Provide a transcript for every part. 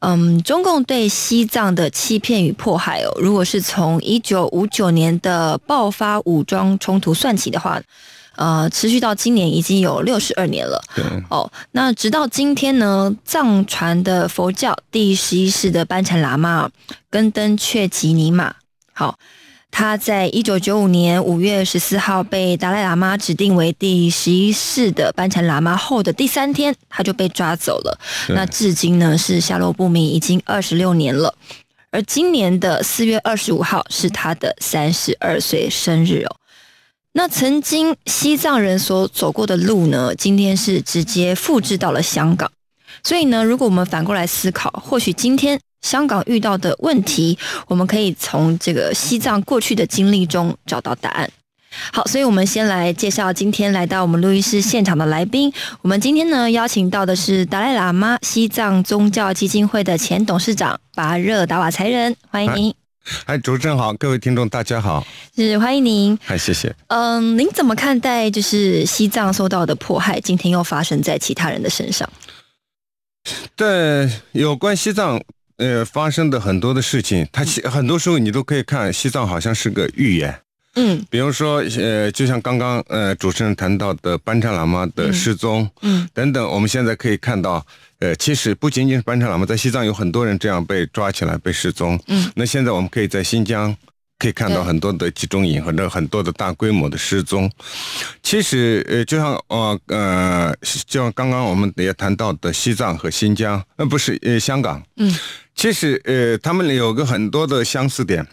嗯，中共对西藏的欺骗与迫害哦，如果是从一九五九年的爆发武装冲突算起的话，呃，持续到今年已经有六十二年了。对，哦，那直到今天呢，藏传的佛教第十一世的班禅喇嘛根登却吉尼玛，好，他在一九九五年五月十四号被达赖喇嘛指定为第十一世的班禅喇嘛后的第三天，他就被抓走了。那至今呢是下落不明，已经二十六年了。而今年的四月二十五号是他的三十二岁生日哦。那曾经西藏人所走过的路呢，今天是直接复制到了香港。所以呢，如果我们反过来思考，或许今天香港遇到的问题，我们可以从这个西藏过去的经历中找到答案。好，所以我们先来介绍今天来到我们录音室现场的来宾。我们今天呢邀请到的是达赖喇嘛西藏宗教基金会的前董事长巴热达瓦才人，欢迎您，嗨，主持人好，各位听众大家好，是欢迎您。嗨，谢谢。嗯，您怎么看待就是西藏受到的迫害，今天又发生在其他人的身上？在有关西藏呃发生的很多的事情，它其很多时候你都可以看西藏好像是个预言。嗯比如说，呃，就像刚刚呃主持人谈到的班禅喇嘛的失踪，嗯等等，我们现在可以看到，呃，其实不仅仅是班禅喇嘛，在西藏有很多人这样被抓起来被失踪。嗯，那现在我们可以在新疆可以看到很多的集中营或者很多的大规模的失踪。其实，呃，就像呃呃，就像刚刚我们也谈到的西藏和新疆，呃，不是呃香港，嗯，其实呃，他们有个很多的相似点。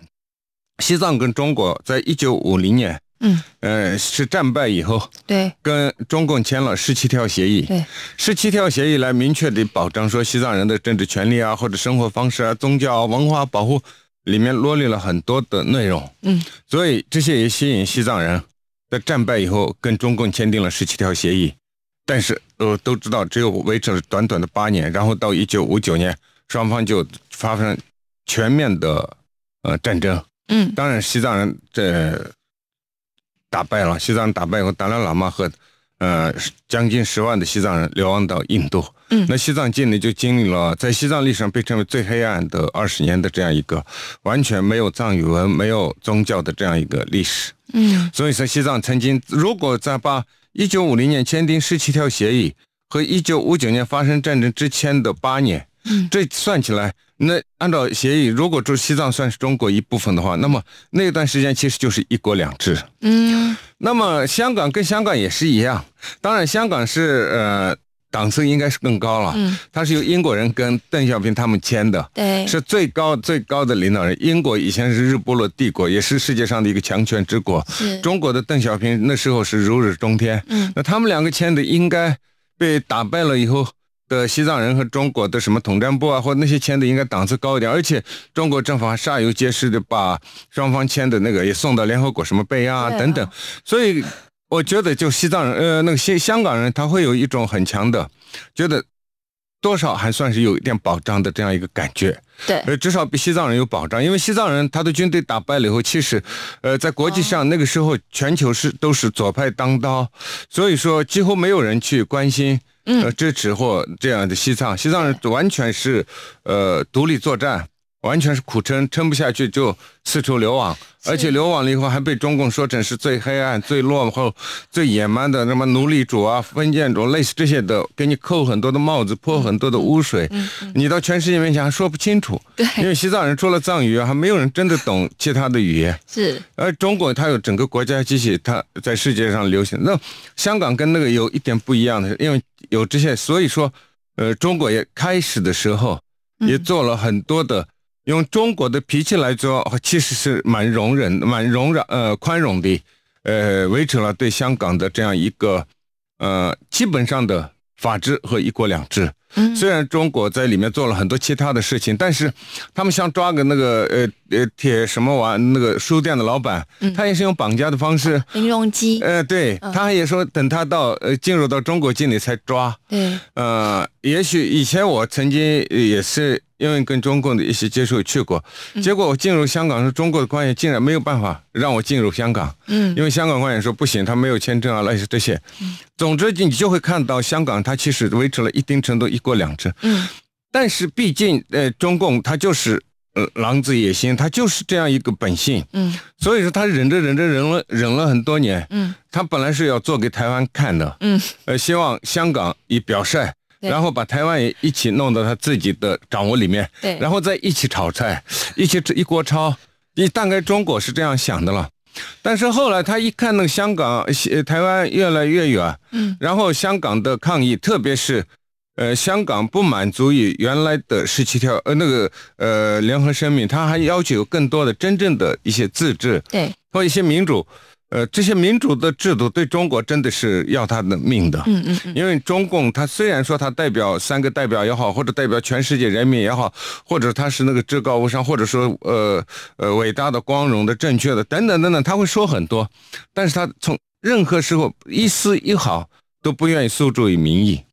西藏跟中国在一九五零年，嗯，呃，是战败以后，对跟中共签了十七条协议。对，十七条协议来明确的保障说西藏人的政治权利啊，或者生活方式啊、宗教啊、文化保护，里面罗列了很多的内容。嗯，所以这些也吸引西藏人在战败以后跟中共签订了十七条协议。但是呃，都知道只有维持了短短的八年，然后到一九五九年，双方就发生全面的呃战争。嗯当然，西藏人这打败了，西藏人打败以后，达赖喇嘛和呃将近十万的西藏人流亡到印度。嗯那西藏境内就经历了在西藏历史上被称为最黑暗的二十年的这样一个完全没有藏语文、没有宗教的这样一个历史。嗯所以说，西藏曾经如果在把一九五零年签订十七条协议和一九五九年发生战争之前的八年，嗯这算起来，那按照协议，如果说西藏算是中国一部分的话，那么那段时间其实就是一国两制。嗯那么香港跟香港也是一样，当然香港是呃档次应该是更高了，嗯，它是由英国人跟邓小平他们签的。对，是最高最高的领导人。英国以前是日不落帝国，也是世界上的一个强权之国。是中国的邓小平那时候是如日中天。嗯那他们两个签的，应该被打败了以后的西藏人和中国的什么统战部啊，或者那些签的应该档次高一点。而且中国政府还煞有介事的把双方签的那个也送到联合国什么备案啊等等。所以我觉得，就西藏人呃那个西香港人，他会有一种很强的觉得。多少还算是有一点保障的这样一个感觉，对，呃，至少比西藏人有保障，因为西藏人他的军队打败了以后，其实，呃，在国际上那个时候全球是都是左派当道，所以说几乎没有人去关心，呃，嗯支持或这样的西藏，西藏人完全是，呃，独立作战，完全是苦撑，撑不下去就四处流亡，而且流亡了以后还被中共说成是最黑暗、最落后、最野蛮的什么奴隶主啊、封建主，类似这些的，给你扣很多的帽子，泼很多的污水，你到全世界面前还说不清楚。对，因为西藏人除了藏语，还没有人真的懂其他的语言。是，而中国它有整个国家机器，它在世界上流行。那香港跟那个有一点不一样的，因为有这些，所以说，呃，中国也开始的时候也做了很多的。用中国的脾气来说，其实是蛮容忍、蛮容忍、呃宽容的，呃维持了对香港的这样一个呃基本上的法治和一国两制。虽然中国在里面做了很多其他的事情，但是他们想抓个那个呃呃铁什么玩那个书店的老板，他也是用绑架的方式。林荣基。呃，对，他也说等他到呃进入到中国境内才抓。对。呃，也许以前我曾经也是。因为跟中共的一些接触去过，结果我进入香港是中国的官员竟然没有办法让我进入香港，嗯，因为香港官员说不行，他没有签证啊，那些这些。总之，你就会看到香港它其实维持了一定程度一国两制，嗯，但是毕竟呃中共它就是呃狼子野心，它就是这样一个本性，嗯，所以说他忍着忍着忍了忍了很多年，嗯，他本来是要做给台湾看的，嗯，呃希望香港以表率。然后把台湾也一起弄到他自己的掌握里面，对，然后再一起炒菜，一起一锅抄。你大概中国是这样想的了，但是后来他一看那个香港、台湾越来越远，嗯，然后香港的抗议，特别是，呃，香港不满足于原来的十七条，呃，那个呃联合声明，他还要求更多的真正的一些自治，对，和一些民主。呃，这些民主的制度对中国真的是要他的命的。嗯嗯嗯。因为中共他虽然说他代表三个代表也好，或者代表全世界人民也好，或者他是那个至高无上，或者说呃呃伟大的、光荣的、正确的等等等等，他会说很多，但是他从任何时候一丝一毫都不愿意诉诸于民意，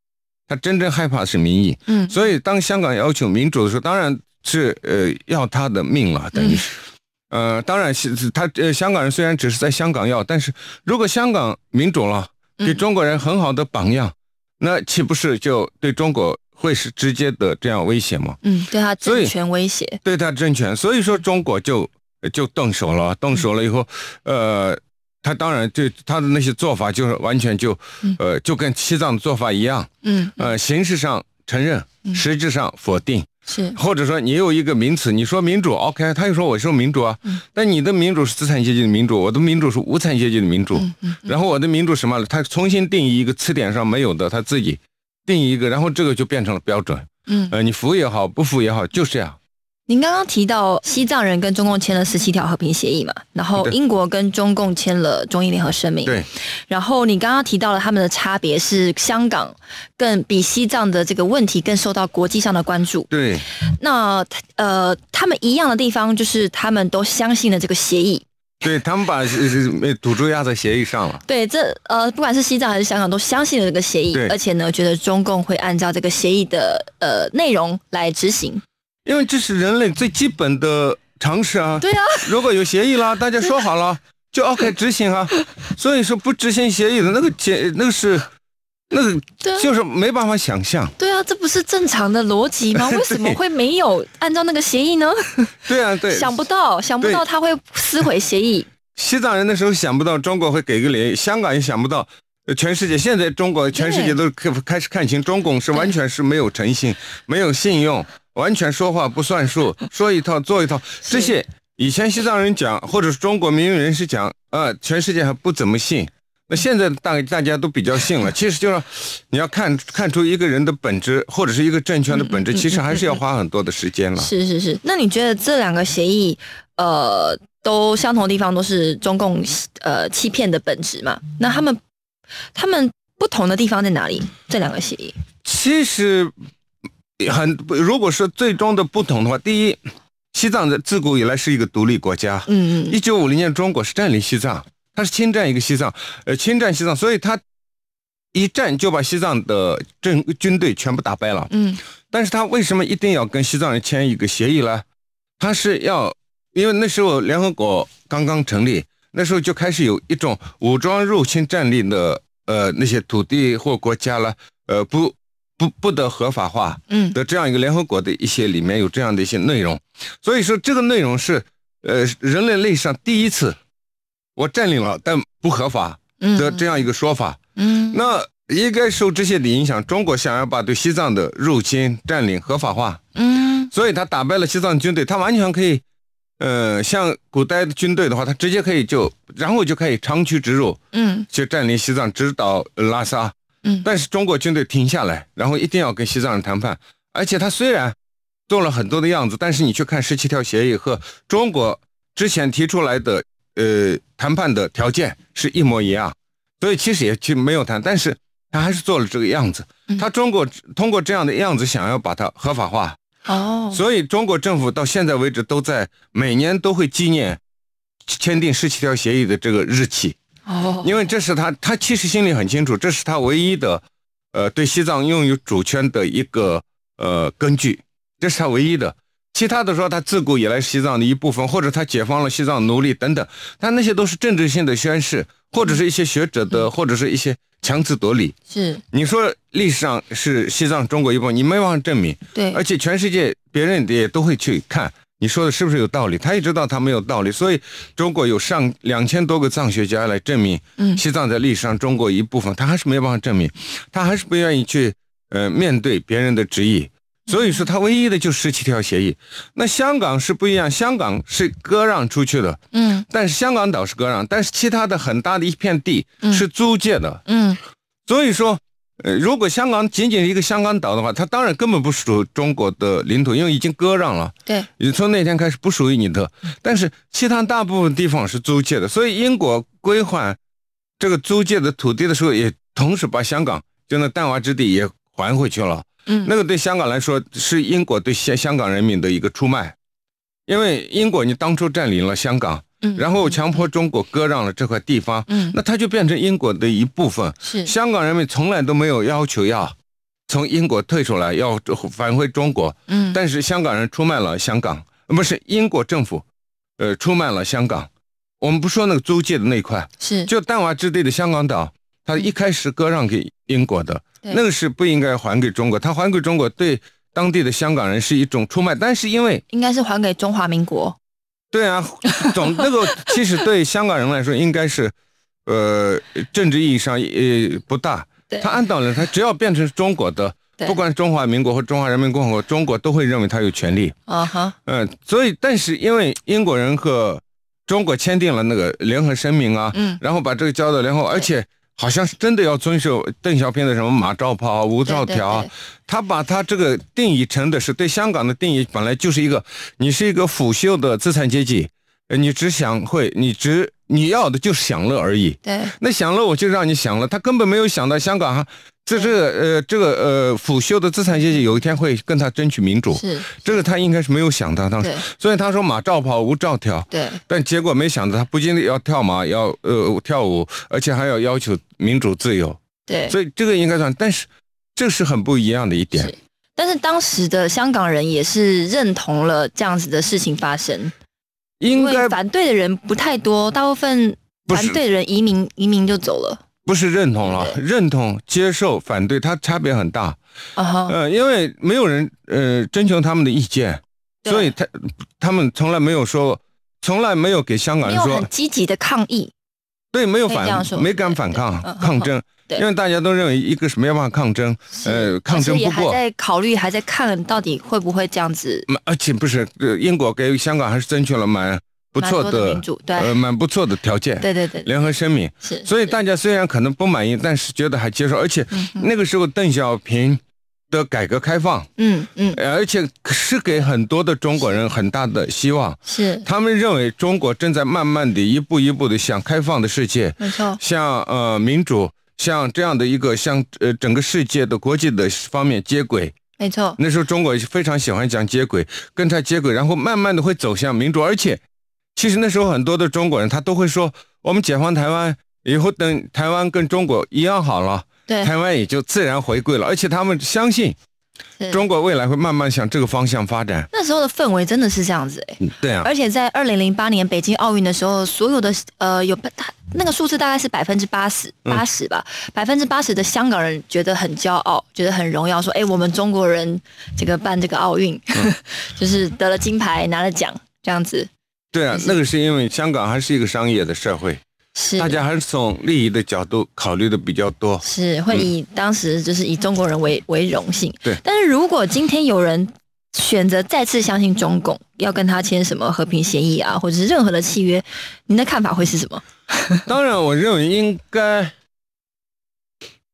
他真正害怕是民意。嗯。所以当香港要求民主的时候，当然是呃要他的命了，等于是。呃，当然是他呃，香港人虽然只是在香港要，但是如果香港民主了，给中国人很好的榜样，那岂不是就对中国会是直接的这样威胁吗？嗯，对他政权威胁，对他政权，所以说中国就就动手了，动手了以后，呃，他当然对他的那些做法就是完全就呃，就跟西藏的做法一样，嗯，呃，形式上承认，实质上否定。是，或者说你有一个名词，你说民主，OK，他又说我说民主啊，但你的民主是资产阶级的民主，我的民主是无产阶级的民主，然后我的民主什么？他重新定义一个词典上没有的，他自己定义一个，然后这个就变成了标准。嗯，呃，你服也好，不服也好，就是这样。您刚刚提到西藏人跟中共签了十七条和平协议嘛，然后英国跟中共签了中英联合声明。对。然后你刚刚提到了他们的差别是香港更比西藏的这个问题更受到国际上的关注。对。那呃，他们一样的地方就是他们都相信了这个协议。对他们把赌注压在协议上了。对，这呃，不管是西藏还是香港都相信了这个协议，而且呢，觉得中共会按照这个协议的呃内容来执行。因为这是人类最基本的常识啊！对啊，如果有协议啦，大家说好了就 OK 执行啊。所以说不执行协议的那个结，那个是那个就是没办法想象。对啊，这不是正常的逻辑吗？为什么会没有按照那个协议呢？对啊，对，想不到，想不到他会撕毁协议。西藏人那时候想不到中国会给个脸，香港也想不到，全世界现在中国全世界都开开始看清中共是完全是没有诚信、没有信用。完全说话不算数，说一套做一套，这些以前西藏人讲，或者是中国民运人士讲，呃，全世界还不怎么信。那现在大大家都比较信了。其实就是你要看看出一个人的本质，或者是一个政权的本质，其实还是要花很多的时间了。是是是。那你觉得这两个协议，呃，都相同的地方都是中共呃欺骗的本质嘛？那他们他们不同的地方在哪里？这两个协议其实。很，如果说最终的不同的话，第一，西藏的自古以来是一个独立国家。嗯嗯。一九五零年，中国是占领西藏，它是侵占一个西藏，呃，侵占西藏，所以它一战就把西藏的政军队全部打败了。嗯。但是他为什么一定要跟西藏人签一个协议呢？他是要，因为那时候联合国刚刚成立，那时候就开始有一种武装入侵占领的呃那些土地或国家了，呃不。不不得合法化嗯的这样一个联合国的一些里面有这样的一些内容，所以说这个内容是呃人类历史上第一次我占领了但不合法嗯的这样一个说法。嗯那应该受这些的影响，中国想要把对西藏的入侵占领合法化，嗯所以他打败了西藏军队，他完全可以，呃，像古代的军队的话，他直接可以就，然后就可以长驱直入，嗯去占领西藏，直捣拉萨。嗯。但是中国军队停下来，然后一定要跟西藏人谈判，而且他虽然做了很多的样子，但是你去看十七条协议和中国之前提出来的呃谈判的条件是一模一样，所以其实也其实没有谈，但是他还是做了这个样子。他中国通过这样的样子想要把它合法化，哦。所以中国政府到现在为止都在每年都会纪念签订十七条协议的这个日期。哦。因为这是他，他其实心里很清楚，这是他唯一的，呃，对西藏拥有主权的一个呃根据，这是他唯一的。其他的说他自古以来西藏的一部分，或者他解放了西藏奴隶等等，但那些都是政治性的宣誓，或者是一些学者的，或者是一些强词夺理。是。你说历史上是西藏中国一部分，你没办法证明，对。而且全世界别人也都会去看你说的是不是有道理，他也知道他没有道理，所以中国有上两千多个藏学家来证明，嗯。西藏在历史上中国一部分，他还是没有办法证明，他还是不愿意去呃面对别人的质疑，所以说他唯一的就十七条协议。那香港是不一样，香港是割让出去的，嗯。但是香港岛是割让，但是其他的很大的一片地是租借的，嗯。所以说，呃，如果香港仅仅是一个香港岛的话，它当然根本不属于中国的领土，因为已经割让了，对。也从那天开始不属于你的。但是其他大部分地方是租借的，所以英国归还这个租借的土地的时候，也同时把香港就那弹丸之地也还回去了。嗯。那个对香港来说是英国对香香港人民的一个出卖，因为英国你当初占领了香港，嗯。然后强迫中国割让了这块地方，嗯。那它就变成英国的一部分。是。香港人民从来都没有要求要从英国退出来，要返回中国，嗯。但是香港人出卖了香港，呃不是英国政府，呃，出卖了香港。我们不说那个租界的那一块，是。就弹丸之地的香港岛，它一开始割让给英国的，对。那个是不应该还给中国。它还给中国对当地的香港人是一种出卖，但是因为应该是还给中华民国对啊，总那个其实对香港人来说应该是，呃，政治意义上呃不大对。他按道理，他只要变成中国的，不管中华民国或中华人民共和国，中国都会认为他有权利。啊哈嗯、所以但是因为英国人和中国签订了那个联合声明啊，嗯然后把这个交到联合国，而且好像是真的要遵守邓小平的什么马照跑啊、无照条啊对对对，他把他这个定义成的是对香港的定义，本来就是一个你是一个腐朽的资产阶级，呃你只想会，你只你要的就是享乐而已。对那享乐我就让你享乐，他根本没有想到香港哈，这是呃这个呃腐朽的资产阶级有一天会跟他争取民主，是这个他应该是没有想到当时对，所以他说马照跑，无照跳。对但结果没想到，他不仅要跳马，要呃跳舞，而且还要要求民主自由，对所以这个应该算，但是这是很不一样的一点。但是当时的香港人也是认同了这样子的事情发生，因应该为反对的人不太多，大部分反对的人移民移民就走了。不是认同了，认同、接受、反对，它差别很大。啊哈，呃，因为没有人呃征求他们的意见，所以他他们从来没有说，从来没有给香港人说很积极的抗议。对，没有反，没敢反抗抗争，对。因为大家都认为一个是没有办法抗争，呃，抗争不过，还在考虑，还在看到底会不会这样子。嗯而且不是，呃英国给香港还是争取了蛮不错的民主对呃，蛮不错的条件，对对对，联合声明。是，所以大家虽然可能不满意，但是觉得还接受，而且那个时候邓小平的改革开放，嗯嗯呃而且是给很多的中国人很大的希望。是他们认为中国正在慢慢的一步一步的向开放的世界，没错，向呃民主，向这样的一个向呃整个世界的国际的方面接轨。没错，那时候中国非常喜欢讲接轨，跟他接轨，然后慢慢的会走向民主。而且，其实那时候很多的中国人他都会说，我们解放台湾以后，等台湾跟中国一样好了，对。台湾也就自然回归了。而且他们相信是。中国未来会慢慢向这个方向发展。那时候的氛围真的是这样子哎、嗯对啊，而且在二零零八年北京奥运的时候，所有的呃有他那个数字大概是百分之八十嗯。八十吧，百分之八十的香港人觉得很骄傲，觉得很荣耀，说哎、我们中国人这个办这个奥运，嗯。就是得了金牌拿了奖这样子，对啊就，是那个是因为香港还是一个商业的社会，是大家还是从利益的角度考虑的比较多。是会以当时就是以中国人为为荣幸。对但是如果今天有人选择再次相信中共，要跟他签什么和平协议啊，或者是任何的契约，您的看法会是什么？当然，我认为应该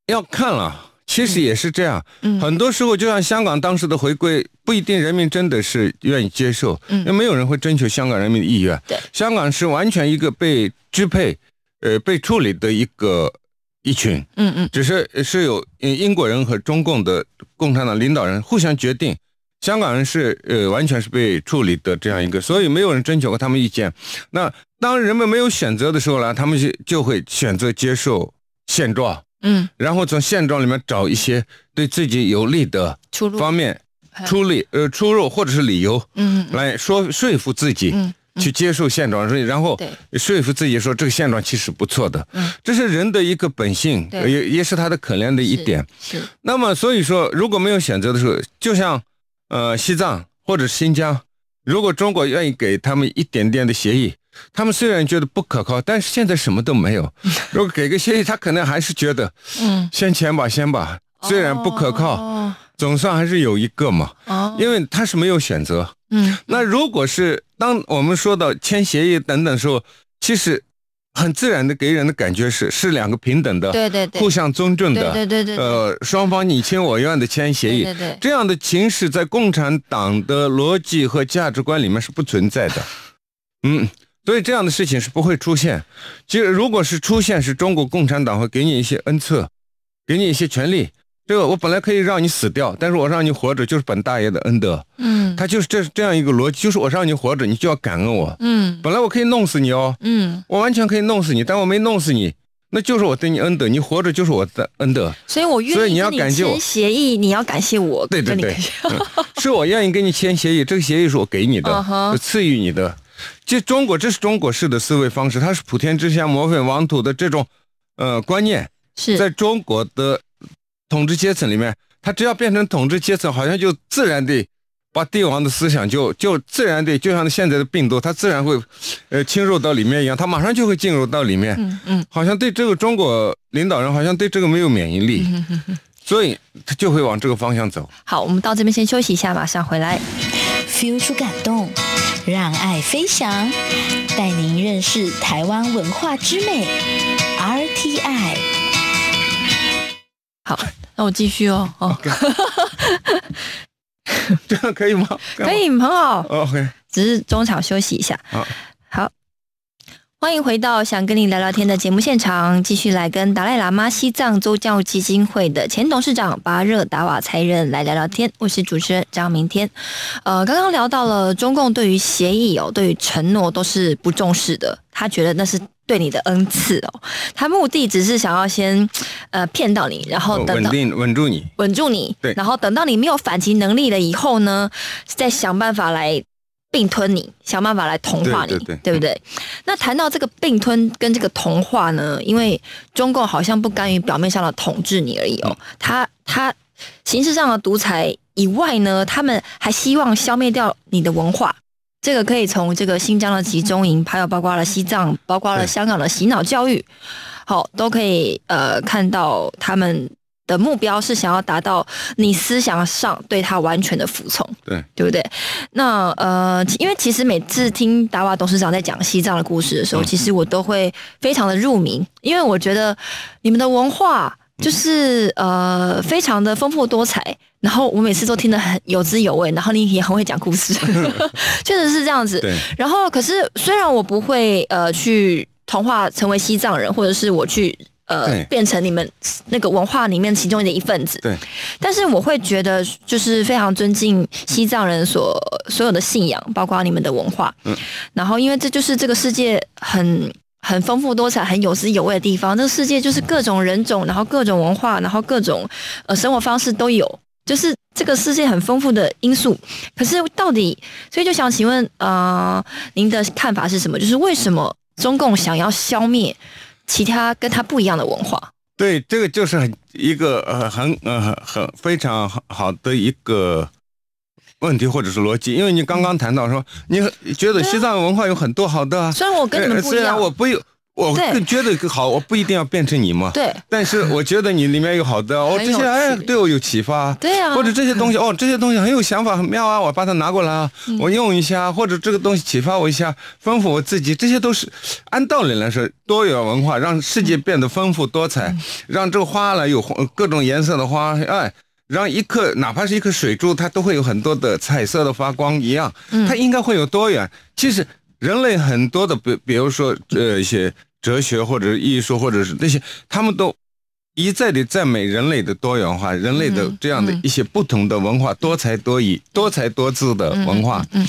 要看了。其实也是这样，嗯。很多时候就像香港当时的回归，不一定人民真的是愿意接受，嗯。因为没有人会征求香港人民的意愿。对。香港是完全一个被支配、呃被处理的一个一群，嗯嗯。只是是有呃英国人和中共的共产党领导人互相决定，香港人是呃完全是被处理的这样一个，所以没有人征求过他们意见。那当人们没有选择的时候呢，他们就就会选择接受现状，嗯，然后从现状里面找一些对自己有利的出路方面嗯。出力呃出入或者是理由嗯。嗯来说说服自己。嗯。去接受现状，然后说服自己说这个现状其实不错的，嗯。这是人的一个本性，也也是他的可怜的一点。是。那么所以说，如果没有选择的时候，就像呃西藏或者新疆，如果中国愿意给他们一点点的协议，他们虽然觉得不可靠，但是现在什么都没有。如果给个协议，他可能还是觉得嗯，先签吧，先吧，虽然不可靠，哦。总算还是有一个嘛，哦，因为他是没有选择。嗯。那如果是当我们说到签协议等等时候，其实很自然的给人的感觉是是两个平等的，对对对，互相尊重的，对对对呃，双方你情我愿的签协议，对对对。这样的情势在共产党的逻辑和价值观里面是不存在的，嗯。所以这样的事情是不会出现。其实，如果是出现，是中国共产党会给你一些恩赐，给你一些权利。这个我本来可以让你死掉，但是我让你活着，就是本大爷的恩德。嗯他就是这这样一个逻辑，就是我让你活着，你就要感恩我。嗯本来我可以弄死你哦，嗯，我完全可以弄死你，但我没弄死你，那就是我对你恩德，你活着就是我的恩德，所以我愿意所以你要感谢我签协议，你要感谢我，对对对是我愿意跟你签协议，这个协议是我给你的嗯哼是赐予你的。这中国这是中国式的思维方式，它是普天之下莫非王土的这种呃观念，是。在中国的统治阶层里面，他只要变成统治阶层，好像就自然的把帝王的思想就就自然的，就像现在的病毒，它自然会呃侵入到里面一样，它马上就会进入到里面，嗯嗯。好像对这个中国领导人好像对这个没有免疫力，嗯所以他就会往这个方向走。好，我们到这边先休息一下，马上回来。feel 出感动，让爱飞翔，带您认识台湾文化之美。RTI。好，那我继续哦。哦，这样可以吗？可以，很好，哦。OK，只是中场休息一下。好，好，欢迎回到想跟你聊聊天的节目现场，继续来跟达赖喇嘛西藏宗教基金会的前董事长巴热达瓦才人来聊聊天。我是主持人张明天。呃，刚刚聊到了中共对于协议哦，对于承诺都是不重视的，他觉得那是。对你的恩赐哦，他目的只是想要先，呃，骗到你，然后等到稳定稳住你。稳住你，对然后等到你没有反击能力了以后呢，再想办法来并吞你，想办法来同化你，对对对不对？那谈到这个并吞跟这个同化呢，因为中共好像不甘于表面上的统治你而已哦，他他形式上的独裁以外呢，他们还希望消灭掉你的文化。这个可以从这个新疆的集中营，还有包括了西藏，包括了香港的洗脑教育，好，都可以呃看到他们的目标是想要达到你思想上对他完全的服从，对对不对？那呃，因为其实每次听达瓦董事长在讲西藏的故事的时候，嗯其实我都会非常的入迷，因为我觉得你们的文化就是呃非常的丰富多彩，然后我每次都听得很有滋有味，然后你也很会讲故事，确实是这样子。对，然后可是虽然我不会呃去同化成为西藏人，或者是我去。呃，变成你们那个文化里面其中的一份子。对，但是我会觉得，就是非常尊敬西藏人所所有的信仰，包括你们的文化。嗯，然后因为这就是这个世界很很丰富多彩、很有滋有味的地方。这个世界就是各种人种，然后各种文化，然后各种呃生活方式都有。就是这个世界很丰富的因素。可是到底，所以就想请问，呃，您的看法是什么？就是为什么中共想要消灭其他跟他不一样的文化？对，这个就是很一个呃很呃很非常好的一个问题或者是逻辑，因为你刚刚谈到说，你觉得西藏文化有很多好的啊，虽然我跟你们不一虽然样，我不有。我更觉得好，我不一定要变成你嘛。对但是我觉得你里面有好的，哦，这些哎对我有启发。对啊或者这些东西哦，这些东西很有想法，很妙啊，我把它拿过来啊，嗯我用一下，或者这个东西启发我一下，丰富我自己，这些都是按道理来说，多元文化让世界变得丰富多彩，嗯让这个花呢有各种颜色的花，哎。让一颗哪怕是一颗水珠，它都会有很多的彩色的发光一样，嗯它应该会有多元。其实人类很多的，比比如说呃一些哲学或者是艺术或者是那些，他们都一再的赞美人类的多元化，人类的嗯这样的一些不同的文化，多才多艺、多才多姿的文化。嗯，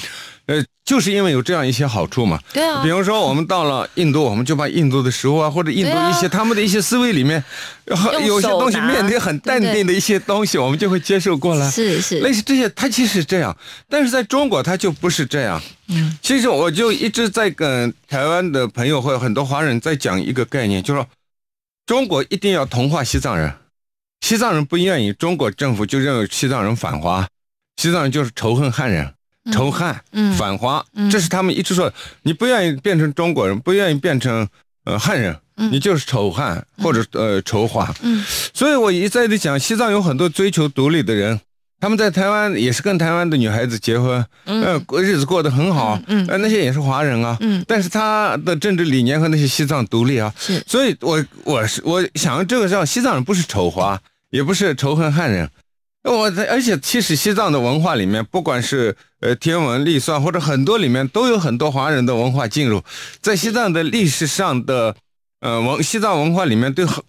呃，就是因为有这样一些好处嘛。对啊。比，如说我们到了印度，我们就把印度的食物啊，或者印度一些他们的一些思维里面，用有些东西面对很淡定的一些东西，我们就会接受过来。是是，类似这些，它其实是这样，但是在中国它就不是这样。嗯，其实我就一直在跟台湾的朋友或者很多华人在讲一个概念，就是说中国一定要同化西藏人，西藏人不愿意，中国政府就认为西藏人反华，西藏人就是仇恨汉人。仇汉、嗯。反华，嗯。这是他们一直说。你不愿意变成中国人，不愿意变成呃汉人，嗯。你就是仇汉或者呃仇华。嗯。所以我一再的讲，西藏有很多追求独立的人，他们在台湾也是跟台湾的女孩子结婚，嗯。呃，过日子过得很好，嗯嗯。呃，那些也是华人啊，嗯。但是他的政治理念和那些西藏独立啊，是。所以我我是我想这个叫西藏人不是仇华，也不是仇恨汉人。我在而且其实西藏的文化里面，不管是呃天文历算或者很多里面都有很多华人的文化进入，在西藏的历史上的呃文西藏文化里面对很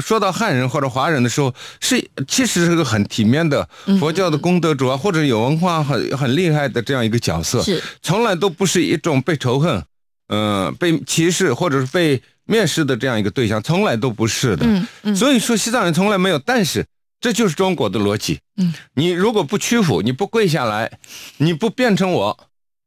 说到汉人或者华人的时候，是其实是个很体面的嗯佛教的功德主啊，或者有文化很很厉害的这样一个角色，是。从来都不是一种被仇恨，呃被歧视或者是被蔑视的这样一个对象，从来都不是的。嗯嗯。所以说西藏人从来没有，但是这就是中国的逻辑。嗯，你如果不屈服，你不跪下来，你不变成我，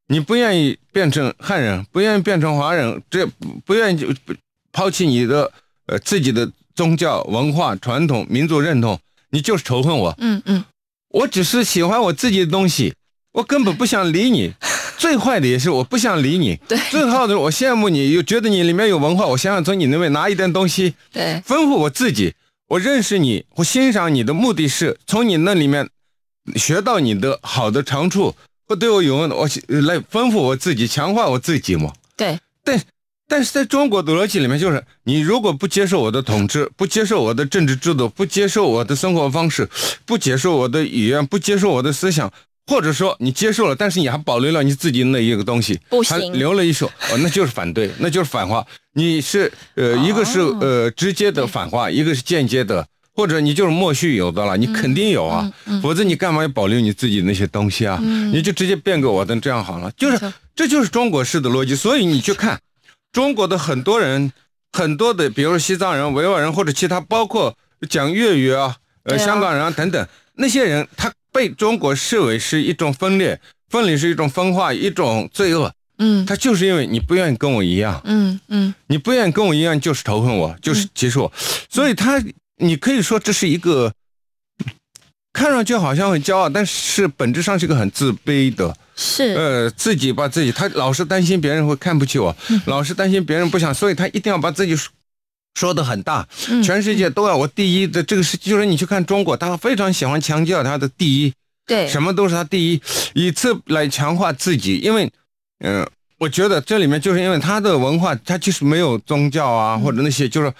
你不愿意变成汉人，不愿意变成华人，这不愿意就不抛弃你的呃自己的宗教文化传统民族认同，你就是仇恨我。嗯嗯我只是喜欢我自己的东西，我根本不想理你。最坏的也是我不想理你，对最好的是我羡慕你，又觉得你里面有文化，我想想从你那边拿一点东西，对丰富我自己。我认识你，我欣赏你的目的是从你那里面学到你的好的长处，或对我有用的，我来丰富我自己，强化我自己嘛。对但但是在中国的逻辑里面，就是你如果不接受我的统治，不接受我的政治制度，不接受我的生活方式，不接受我的语言，不接受我的思想，或者说你接受了，但是你还保留了你自己那一个东西，还留了一手，哦，那就是反对，那就是反话。你是呃，一个是哦呃直接的反话，一个是间接的。或者你就是默许有的了，你肯定有啊，嗯否则你干嘛要保留你自己那些东西啊？你就直接变给我的，这样好了。就是这就是中国式的逻辑，所以你去看中国的很多人，很多的，比如说西藏人、维吾尔人或者其他，包括讲粤语啊、呃啊香港人啊等等，那些人他被中国视为是一种分裂，分离是一种分化，一种罪恶。嗯。他就是因为你不愿意跟我一样，嗯嗯。你不愿意跟我一样，就是仇恨我，就是歧视我，所以他你可以说这是一个。看上去好像很骄傲，但是本质上是一个很自卑的，是。呃，自己把自己，他老是担心别人会看不起我，嗯。老是担心别人不想，所以他一定要把自己说说的很大，嗯全世界都要我第一的这个是，就是你去看中国，他非常喜欢强调他的第一，对。什么都是他第一，以此来强化自己，因为，嗯、我觉得这里面就是因为他的文化，他就是没有宗教啊，或者那些就是，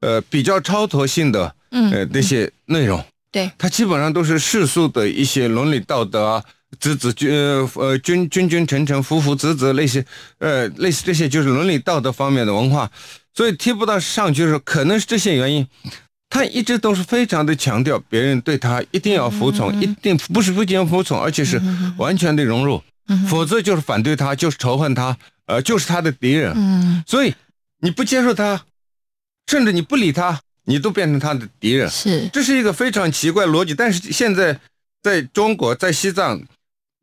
呃，比较超脱性的，嗯。呃，那些内容。对。他基本上都是世俗的一些伦理道德啊，子子君呃呃君君君臣臣父父子子类似呃类似这些就是伦理道德方面的文化，所以提不到上去的时候，可能是这些原因，他一直都是非常的强调别人对他一定要服从，一定不是不仅服从，而且是完全的融入，否则就是反对他，就是仇恨他，呃，就是他的敌人。嗯所以你不接受他，甚至你不理他，你都变成他的敌人。是这是一个非常奇怪的逻辑，但是现在在中国、在西藏、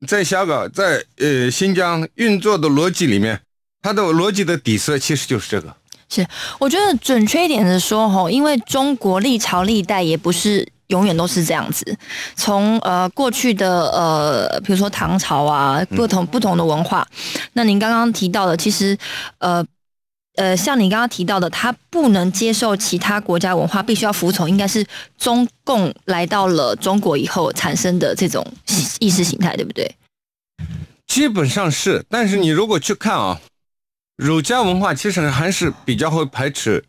在香港、在呃新疆运作的逻辑里面，它的逻辑的底色其实就是这个。我觉得准确一点的说，吼，因为中国历朝历代也不是永远都是这样子。从呃过去的呃，比如说唐朝啊，不同不同的文化。那您刚刚提到的，其实呃呃，像你刚刚提到的，他不能接受其他国家文化，必须要服从，应该是中共来到了中国以后产生的这种意识形态，对不对？基本上是，但是你如果去看啊。儒家文化其实还是比较会排斥，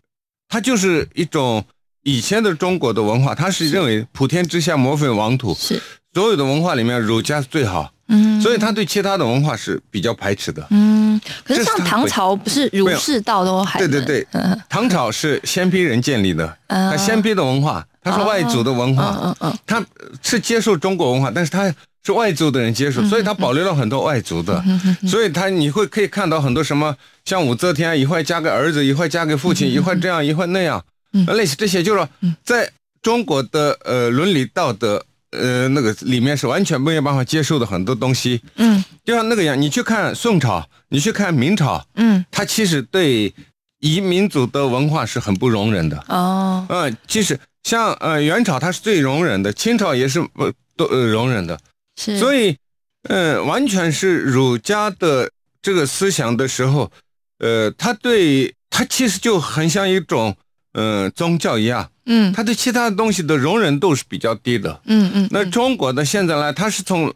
它就是一种以前的中国的文化，它是认为普天之下莫非王土，是。所有的文化里面儒家是最好，嗯，所以他对其他的文化是比较排斥的。嗯，可是像唐朝不是儒释道都还对对对。嗯，唐朝是鲜卑人建立的，嗯他鲜卑的文化，他是外族的文化，嗯嗯他是接受中国文化，但是他是外族的人接受，所以他保留了很多外族的，所以他你会可以看到很多什么像武则天一会儿嫁给儿子，一会儿嫁给父亲，一会儿这样，一会儿那样，类似这些，就是说在中国的呃伦理道德呃那个里面是完全没有办法接受的很多东西，嗯。就像那个样，你去看宋朝，你去看明朝，嗯。他其实对移民族的文化是很不容忍的。哦。嗯，其实像呃元朝他是最容忍的，清朝也是不都呃容忍的，是，所以嗯完全是儒家的这个思想的时候，呃，他对他其实就很像一种呃宗教一样，嗯。他对其他的东西的容忍度是比较低的。嗯嗯。那中国的现在呢，他是从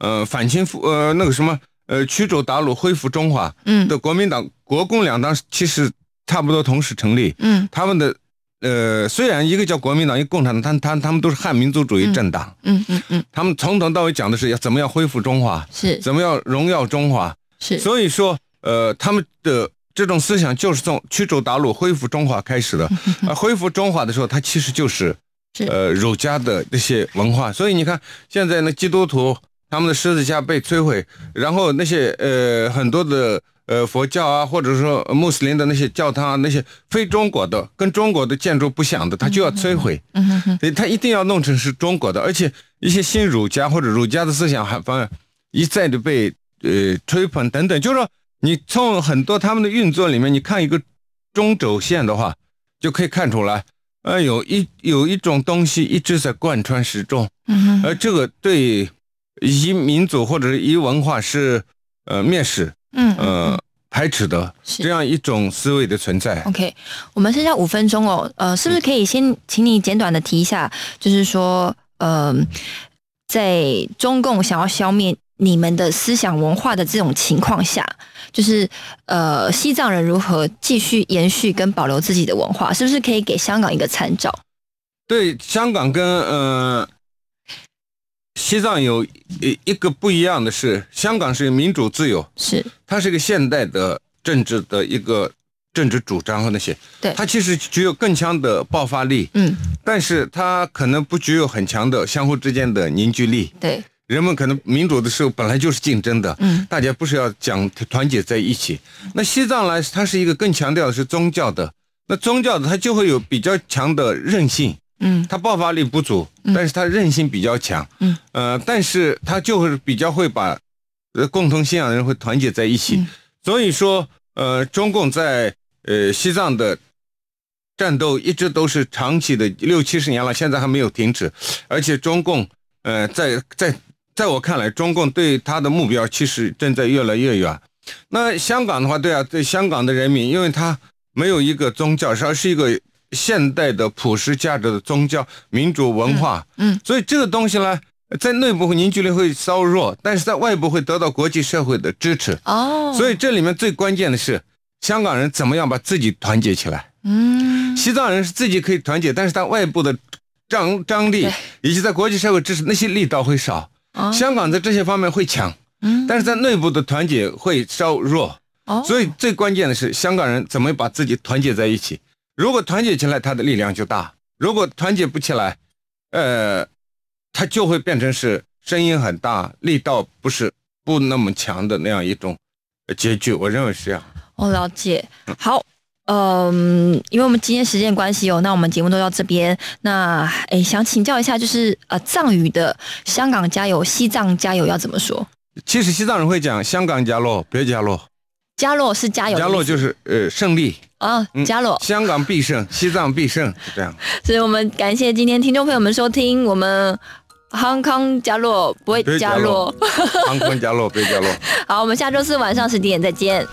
呃反清复呃那个什么呃驱逐鞑虏恢复中华嗯。的国民党国共两党其实差不多同时成立，嗯。他们的呃虽然一个叫国民党，一个共产党，他他他们都是汉民族主义政党，嗯嗯嗯他们从头到尾讲的是要怎么样恢复中华，是怎么样荣耀中华，是所以说呃他们的。这种思想就是从驱逐鞑虏、恢复中华开始的。而，恢复中华的时候，它其实就是是呃儒家的那些文化。所以你看，现在那基督徒他们的十字架被摧毁，然后那些呃很多的呃佛教啊，或者说穆斯林的那些教堂啊，那些非中国的、跟中国的建筑不像的，他就要摧毁。所以他一定要弄成是中国的，而且一些新儒家或者儒家的思想还反而一再的被呃吹捧等等，就是说你从很多他们的运作里面，你看一个中轴线的话，就可以看出来，呃，有一有一种东西一直在贯穿始终，嗯而这个对一民族或者是一文化是呃蔑视嗯嗯呃排斥的是这样一种思维的存在。OK，我们剩下五分钟哦，呃，是不是可以先请你简短的提一下，就是说，呃，在中共想要消灭你们的思想文化的这种情况下，就是呃，西藏人如何继续延续跟保留自己的文化，是不是可以给香港一个参照？对香港跟呃西藏有一一个不一样的是，香港是民主自由，是。它是一个现代的政治的一个政治主张和那些，对。它其实具有更强的爆发力，嗯，但是它可能不具有很强的相互之间的凝聚力。对，人们可能民主的时候本来就是竞争的，嗯，大家不是要讲团结在一起。那西藏来，它是一个更强调的是宗教的，那宗教的它就会有比较强的韧性，嗯。它爆发力不足，但是它韧性比较强，嗯，呃，但是它就是比较会把呃共同信仰的人会团结在一起。嗯。所以说，呃，中共在呃西藏的战斗一直都是长期的六七十年了，现在还没有停止，而且中共呃在在在我看来，中共对他的目标其实正在越来越远。那香港的话，对啊，对香港的人民，因为他没有一个宗教，而是一个现代的普世价值的宗教民主文化，嗯嗯所以这个东西呢，在内部凝聚力会稍弱，但是在外部会得到国际社会的支持。哦，所以这里面最关键的是，香港人怎么样把自己团结起来。嗯西藏人是自己可以团结，但是他外部的张张力以及在国际社会支持那些力道会少。哦香港在这些方面会强，嗯但是在内部的团结会稍弱。哦，所以最关键的是，香港人怎么把自己团结在一起。如果团结起来，他的力量就大；如果团结不起来，呃，他就会变成是声音很大，力道不是不那么强的那样一种呃结局。我认为是这样。我了解。好，嗯，因为我们今天时间关系哦，那我们节目都到这边。那哎，想请教一下，就是呃，藏语的香港加油、西藏加油要怎么说？其实西藏人会讲香港加洛，别加洛，加洛是加油加洛就是呃胜利，啊，加洛，香港必胜，西藏必胜，是这样。所以我们感谢今天听众朋友们收听我们 Hong Kong 加洛，不会加洛，Hong Kong 加洛，不会加洛。好，我们下周四晚上十点再见。